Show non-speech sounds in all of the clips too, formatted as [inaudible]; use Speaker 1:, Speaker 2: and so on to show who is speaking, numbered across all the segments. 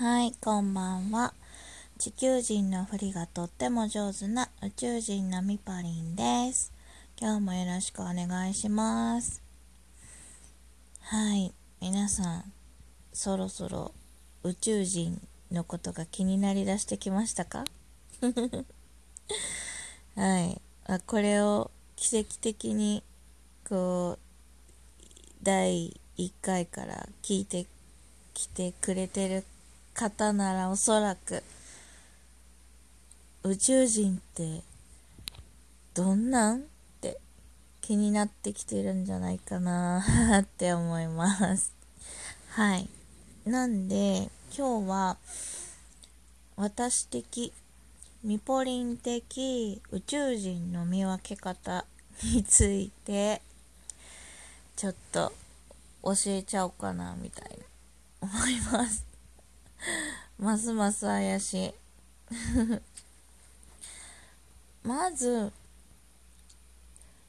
Speaker 1: はい、こんばんは。地球人のふりがとっても上手な宇宙人のみぱりんです。今日もよろしくお願いします。はい、皆さん、そろそろ宇宙人のことが気になりだしてきましたか？[laughs] はい、これを奇跡的にこう第1回から聞いてきてくれてる方ならおそらく宇宙人ってどんなんって気になってきてるんじゃないかなって思います。はい。なんで今日は私的ミポリン的宇宙人の見分け方についてちょっと教えちゃおうかなみたいな。思います。[laughs] ますます怪しい。[laughs] まず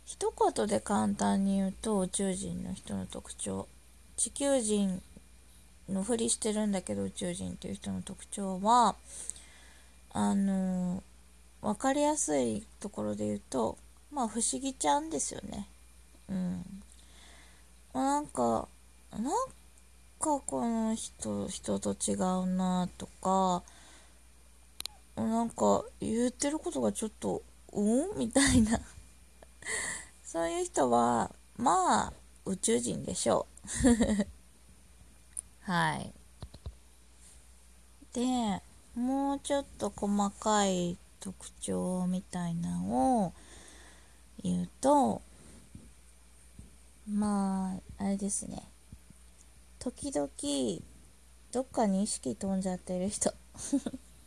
Speaker 1: 一言で簡単に言うと宇宙人の人の特徴。地球人のふりしてるんだけど宇宙人っていう人の特徴はあの分かりやすいところで言うとまあ不思議ちゃんですよね。うん。なんかなんかこの人人と違うなとかなんか言ってることがちょっとうんみたいな。[laughs] そういう人はまあ宇宙人でしょう。[laughs] はい。でもうちょっと細かい特徴みたいなのを言うとまああれですね。時々どっかに意識飛んじゃってる人。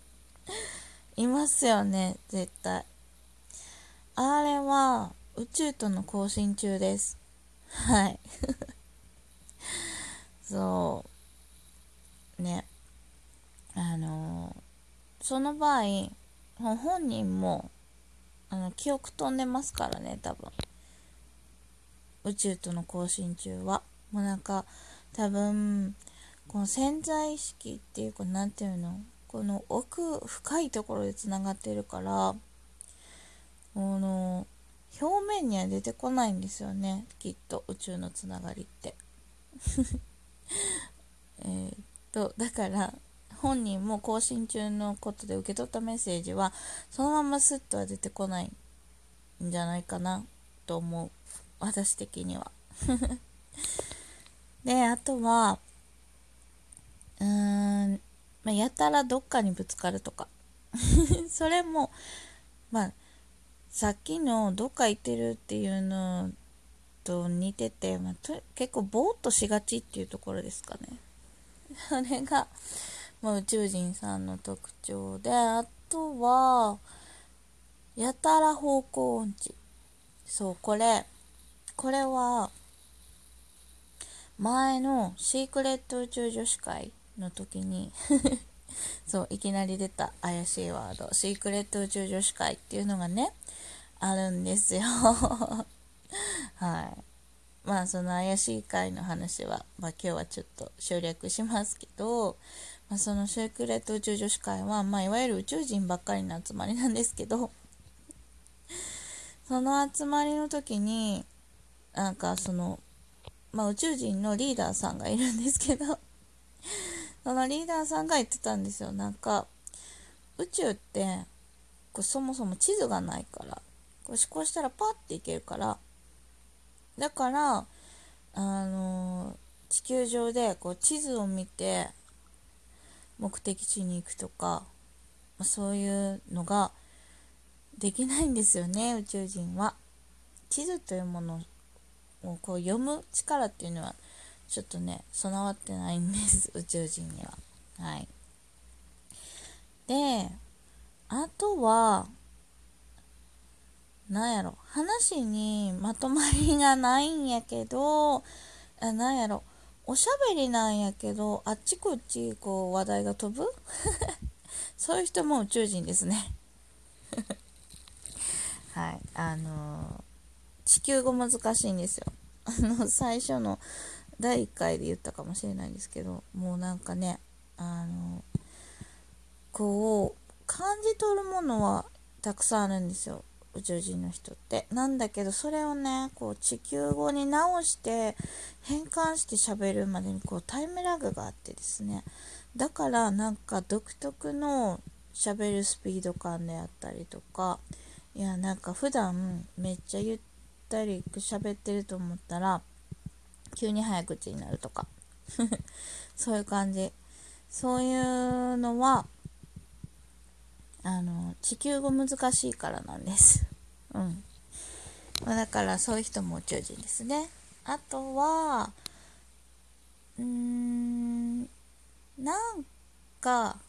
Speaker 1: [laughs] いますよね絶対。あれは宇宙との交信中です。はい。[laughs] そう。ね。あのその場合本人もあの記憶飛んでますからね多分。宇宙との交信中は。もうなんか多分この潜在意識っていうか何ていうの？この奥深いところでつながってるからこの表面には出てこないんですよね。きっと宇宙のつながりって。[laughs] えっとだから本人も更新中のことで受け取ったメッセージはそのままスッとは出てこないんじゃないかなと思う。私的には。[laughs] で、あとは、うーん、まあ、やたらどっかにぶつかるとか。[laughs] それも、まあ、さっきのどっか行ってるっていうのと似てて、まあ、結構ぼーっとしがちっていうところですかね。[laughs] それが、まあ、宇宙人さんの特徴で、あとは、やたら方向音痴。そう、これ、これは、前のシークレット宇宙女子会の時に [laughs] そういきなり出た怪しいワードシークレット宇宙女子会っていうのがねあるんですよ。[laughs] はい。まあその怪しい会の話は、まあ、今日はちょっと省略しますけど、まあ、そのシークレット宇宙女子会は、まあ、いわゆる宇宙人ばっかりの集まりなんですけどその集まりの時になんかそのまあ、宇宙人のリーダーさんがいるんですけど [laughs] そのリーダーさんが言ってたんですよなんか宇宙ってこそもそも地図がないからこう思考したらパッていけるからだからあのー、地球上でこう地図を見て目的地に行くとか、まあ、そういうのができないんですよね宇宙人は。地図というものをこう読む力っていうのはちょっとね備わってないんです [laughs] 宇宙人には。はい。であとはなんやろ話にまとまりがないんやけどあなんやろおしゃべりなんやけどあっちこっちこう話題が飛ぶ？[laughs] そういう人も宇宙人ですね。[laughs] はい。あのー地球語難しいんですよ。あの、最初の第1回で言ったかもしれないんですけど、もうなんかね、あのこう感じ取るものはたくさんあるんですよ。宇宙人の人って。なんだけどそれをねこう地球語に直して変換して喋るまでにこうタイムラグがあってですね。だからなんか独特の喋るスピード感であったりとかいやなんか普段めっちゃゆってたり喋ってると思ったら急に早口になるとか。[laughs] そういう感じ。そういうのはあの地球語難しいからなんです。[laughs] うん。だからそういう人も宇宙人ですね。あとはうーんなんか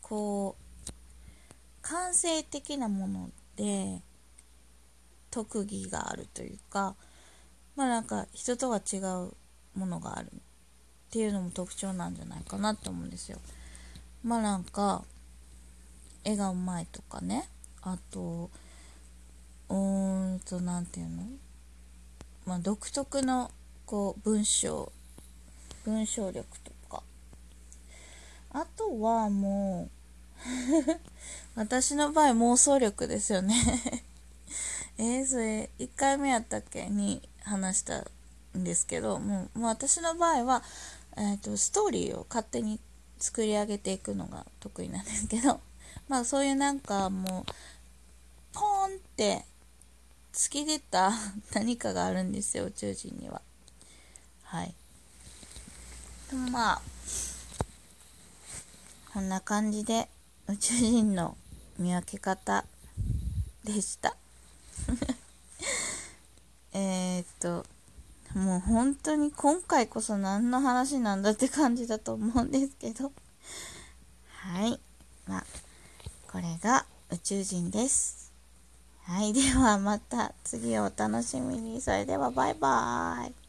Speaker 1: こう感性的なもので特技があるというかまあなんか人とは違うものがあるっていうのも特徴なんじゃないかなと思うんですよ。まあなんか絵がうまいとかね。あとうーんと何て言うの？まあ独特のこう文章。文章力とか。あとはもう [laughs] 私の場合妄想力ですよね。えー、それ1回目やったっけに話したんですけどもうもう私の場合は、えーと、ストーリーを勝手に作り上げていくのが得意なんですけど [laughs] まあそういうなんかもうポーンって突き出た [laughs] 何かがあるんですよ宇宙人には。はい。でもまあこんな感じで宇宙人の見分け方でした。[laughs] えっともう本当に今回こそ何の話なんだって感じだと思うんですけど。はい。まあこれが宇宙人です。はい。ではまた次をお楽しみに。それではバイバーイ。